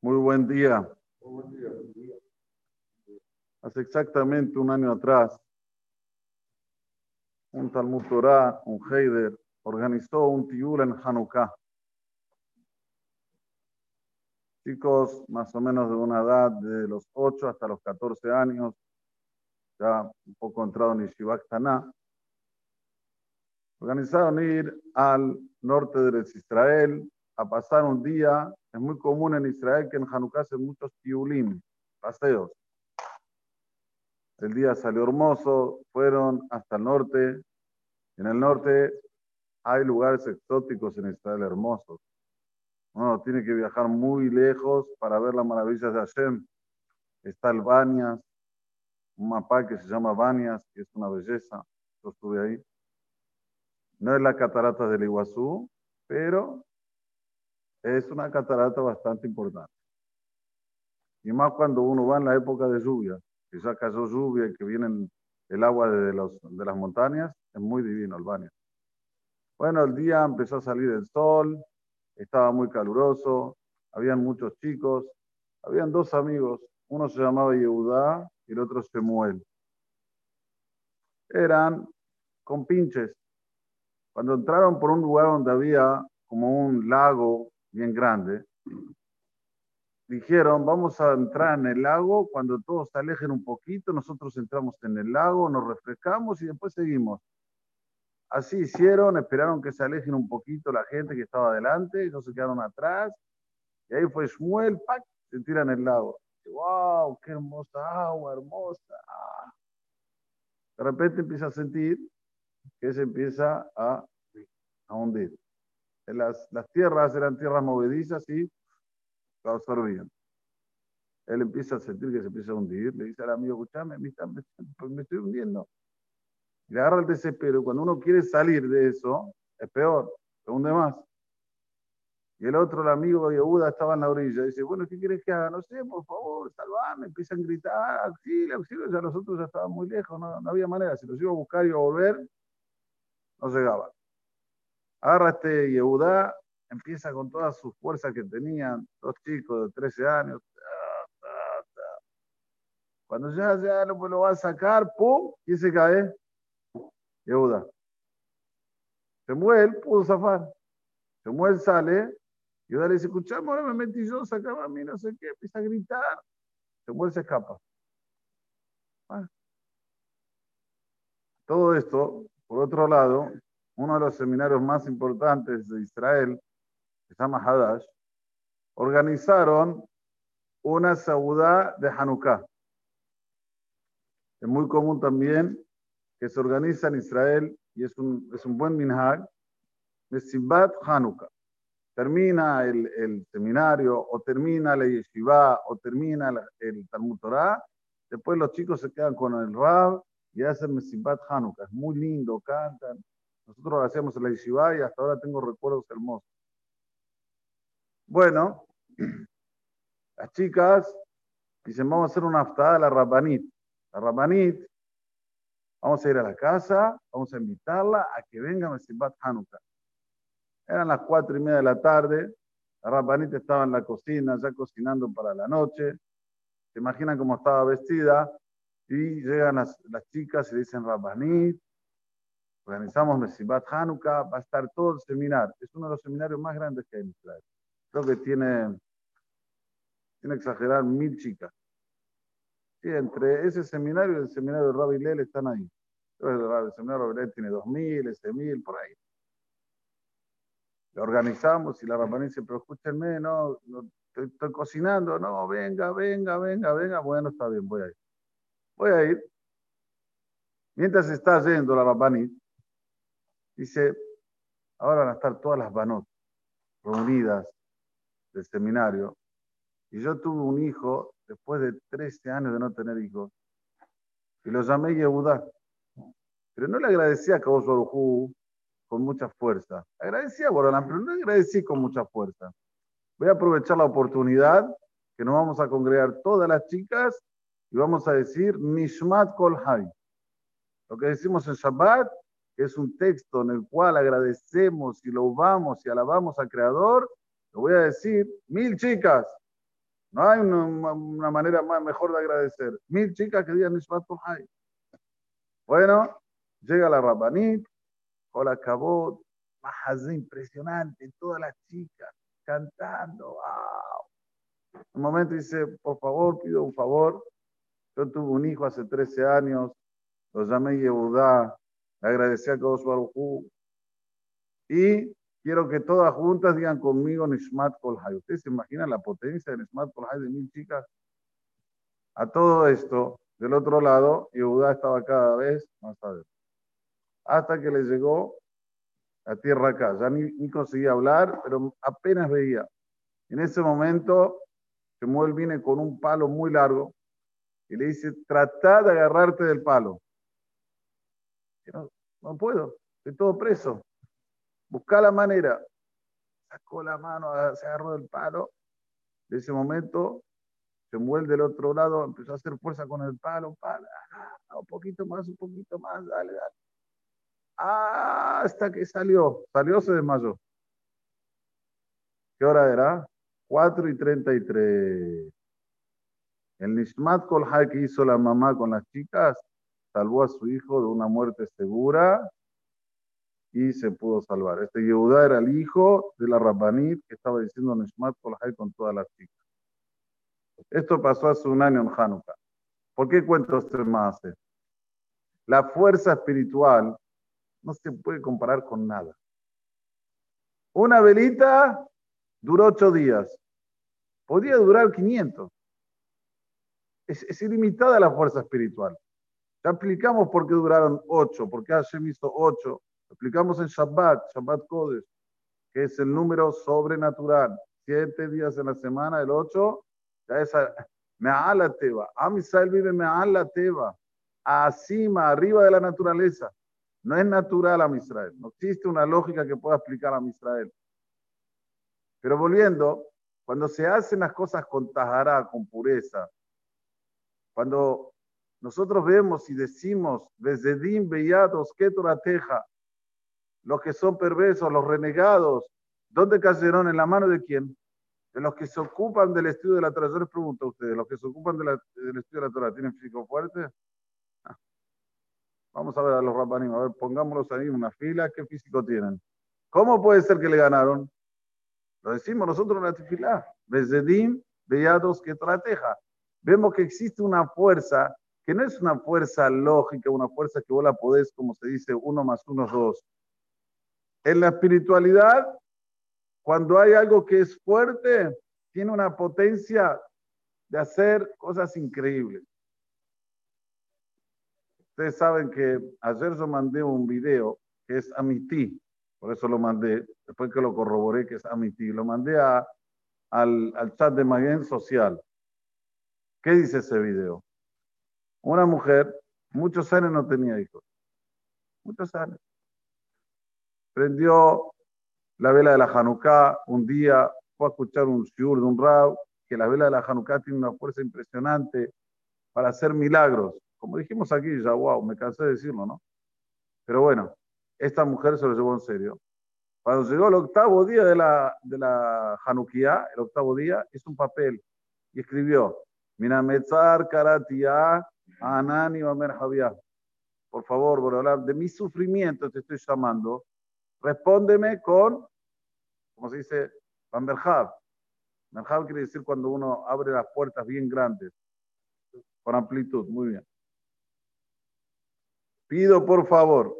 Muy buen día. Hace exactamente un año atrás, un Talmud Torah, un Heider, organizó un tiul en Hanukkah. Chicos más o menos de una edad de los 8 hasta los 14 años, ya un poco entrado en Yeshiva Taná, organizaron ir al norte de Israel a pasar un día. Es muy común en Israel que en Hanukkah hacen muchos tiulim, paseos. El día salió hermoso, fueron hasta el norte. En el norte hay lugares exóticos en Israel hermosos. Uno tiene que viajar muy lejos para ver las maravillas de Hashem. Está el Banias, un mapa que se llama Banias, que es una belleza. Yo estuve ahí. No es la catarata del Iguazú, pero es una catarata bastante importante. Y más cuando uno va en la época de lluvia, ya cayó lluvia y que viene el agua de, los, de las montañas, es muy divino Albania. Bueno, el día empezó a salir el sol, estaba muy caluroso, habían muchos chicos, habían dos amigos, uno se llamaba Yehudá y el otro Shemuel. Eran compinches. Cuando entraron por un lugar donde había como un lago bien grande, dijeron, vamos a entrar en el lago, cuando todos se alejen un poquito, nosotros entramos en el lago, nos refrescamos y después seguimos. Así hicieron, esperaron que se alejen un poquito la gente que estaba adelante, ellos se quedaron atrás, y ahí fue Shmuel, ¡pac! se tira en el lago. ¡Wow! ¡Qué hermosa agua, hermosa! De repente empieza a sentir que se empieza a, a hundir. Las, las tierras eran tierras movedizas y lo absorbían. Él empieza a sentir que se empieza a hundir, le dice al amigo, escúchame, me, me, estoy hundiendo. Le agarra el desespero. Cuando uno quiere salir de eso, es peor, se hunde más. Y el otro, el amigo de Yehuda, estaba en la orilla. Dice, bueno, ¿qué quieres que haga? No sé, por favor, salvame. Empiezan a gritar, auxilio, auxilio. Ya nosotros ya estaban muy lejos, no, no había manera. Si los iba a buscar y a volver, no llegaban. Agarra este Yehudá, empieza con todas sus fuerzas que tenían, dos chicos de 13 años. Cuando ya, ya lo, lo va a sacar, ¡pum! ¿Quién se cae? Yehuda. Samuel pudo zafar. Samuel sale, Yehuda le dice, escuchame, ahora me metí yo, sacaba a mí, no sé qué, empieza a gritar. Samuel se escapa. Todo esto, por otro lado, uno de los seminarios más importantes de Israel, que se llama Hadash, organizaron una saudá de Hanukkah. Es muy común también que se organiza en Israel y es un, es un buen minhag, Mesibat Hanukkah. Termina el, el, seminario o termina la yeshiva o termina el Talmud Torah, después los chicos se quedan con el Rab y hacen Mesibat Hanukkah. Es muy lindo, cantan. Nosotros en la yeshiva y hasta ahora tengo recuerdos hermosos. Bueno, las chicas dicen, vamos a hacer una aftada a la Rabbanit. La Rabbanit, vamos a ir a la casa, vamos a invitarla a que venga a Mesibat Hanukkah. Eran las cuatro y media de la tarde, la Rabbanit estaba en la cocina, ya cocinando para la noche. Se imaginan cómo estaba vestida y llegan las, las chicas y dicen, Rabbanit, organizamos Mesibat Hanukkah, va a estar todo el seminario. Es uno de los seminarios más grandes que hay en Israel. Creo que tiene, tiene exagerar, mil chicas. Sí, entre ese seminario y el seminario de Rabbi Lel están ahí. el seminario de Rabbi Lel tiene dos mil, ese mil, por ahí. Lo organizamos y la Rabbaní dice, pero escúchenme, no, no estoy, cocinando, no, venga, venga, venga, venga. Bueno, está bien, voy a ir. Voy a ir. Mientras está yendo la Rabbaní, Dice, ahora van a estar todas las banot reunidas del seminario. Y yo tuve un hijo después de 13 años de no tener hijos. Y lo llamé Yehudá. Pero no le agradecía a Kadosh Barujú con mucha fuerza. Agradecía a Borolán, pero no le agradecí con mucha fuerza. Voy a aprovechar la oportunidad que nos vamos a congregar todas las chicas y vamos a decir Nishmat Kol Hay. Lo que decimos en Shabbat, es un texto en el cual agradecemos y lo vamos y alabamos al Creador, lo voy a decir, mil chicas, No hay una, manera más mejor de agradecer. Mil chicas que digan Nishmat. Bueno, llega la Rabbanit, la Kabot, Mahazé impresionante, todas las chicas cantando. ¡Wow! Un momento dice, por favor, pido un favor. Yo tuve un hijo hace 13 años, lo llamé Yehudá, le agradecí a Kadosh Baruj y quiero que todas juntas digan conmigo Nishmat Kolhai. ¿Ustedes se imaginan la potencia de Nishmat Kolhai de mil chicas? A todo esto, del otro lado, Yehudá estaba cada vez más adentro. Hasta que le llegó a tierra acá. Ya ni, conseguía hablar, pero apenas veía. En ese momento, Shemuel viene con un palo muy largo y le dice, trata de agarrarte del palo. No, puedo, estoy todo preso. Busca la manera. Sacó la mano, se agarró del palo. En ese momento, Shemuel del otro lado empezó a hacer fuerza con el palo. palo un poquito más, un poquito más, dale, dale. Hasta que salió. Salió, se desmayó. ¿Qué hora era? 4 y 33. El Nishmat Kolhai que hizo la mamá con las chicas salvó a su hijo de una muerte segura y se pudo salvar. Este Yehuda era el hijo de la Rabbanit que estaba diciendo Nishmat Kolhai con todas las chicas. Esto pasó hace un año en Hanukkah. ¿Por qué cuento este más? La fuerza espiritual no se puede comparar con nada. Una velita duró ocho días. Podía durar 500. Es, ilimitada la fuerza espiritual. Ya explicamos por qué duraron ocho, por qué Hashem hizo ocho. explicamos en Shabbat, Shabbat Kodesh, que es el número sobrenatural. Siete días en la semana, el ocho, ya es Me'ala Teba. Am Israel vive Me'ala Teba. Acima, arriba de la naturaleza. No es natural a Israel. No existe una lógica que pueda explicar a Israel. Pero volviendo, cuando se hacen las cosas con tajará, con pureza, cuando nosotros vemos y decimos, desde Din Bellados, Teja, los que son perversos, los renegados, ¿dónde cayeron? ¿En la mano de quién? De los que se ocupan del estudio de la Torah. Yo les pregunto a ustedes, ¿los que se ocupan del estudio de la Torah tienen físico fuerte? Vamos a ver a los rabanim, a ver, pongámoslos ahí en una fila, ¿qué físico tienen? ¿Cómo puede ser que le ganaron? Lo decimos nosotros en la tefilá. Bezedim, vellados que trateja. Vemos que existe una fuerza que no es una fuerza lógica, una fuerza que vos la podés, como se dice, uno más uno es dos. En la espiritualidad, cuando hay algo que es fuerte, tiene una potencia de hacer cosas increíbles. Ustedes saben que ayer yo mandé un video que es Amiti, por eso lo mandé, después que lo corroboré que es Amiti, lo mandé al chat de Maguen Social. ¿Qué dice ese video? Una mujer, muchos años no tenía hijos, muchos años. Prendió la vela de la Hanukkah un día, fue a escuchar un shiur de un rab, que la vela de la Hanukkah tiene una fuerza impresionante para hacer milagros. Como dijimos aquí, ya, wow, me cansé de decirlo, ¿no? Pero bueno, esta mujer se lo llevó en serio. Cuando llegó el octavo día de la, de la Hanukkah, el octavo día, hizo un papel y escribió, Minametzar Karatia Anani Omer Javier. Por favor, hablar de mi sufrimiento te estoy llamando. Respóndeme con, como se dice, Bamberhab. Merhab quiere decir cuando uno abre las puertas bien grandes, con amplitud, muy bien. Pido por favor,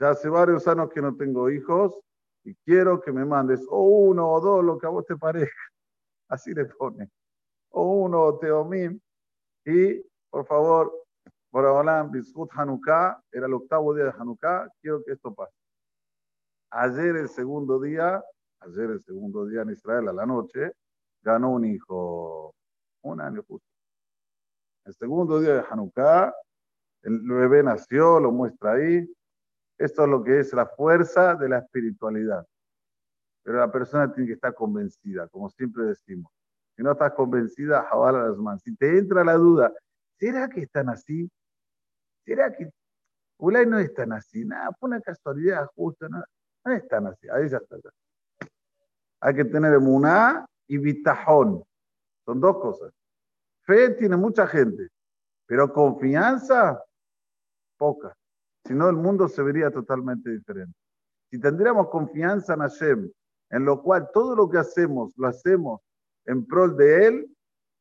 ya hace varios años que no tengo hijos y quiero que me mandes o uno o dos, lo que a vos te parezca. Así le pone. O uno o teomim. Y por favor, Boraholam, Bizhut Hanukkah, era el octavo día de Hanukkah, quiero que esto pase. Ayer el segundo día, ayer el segundo día en Israel a la noche, ganó un hijo, un año justo. El segundo día de Hanukkah, el bebé nació, lo muestra ahí. Esto es lo que es la fuerza de la espiritualidad. Pero la persona tiene que estar convencida, como siempre decimos. Si no estás convencida, manos. Si te entra la duda, ¿será que están así? ¿Será que Ulay no es tan así? Nada, fue una casualidad justa, no, no es tan así. Ahí ya está. Hay que tener emuná y bitajón. Son dos cosas. Fe tiene mucha gente, pero confianza, poca. Si no, el mundo se vería totalmente diferente. Si tendríamos confianza en Hashem, en lo cual todo lo que hacemos lo hacemos en prol de Él,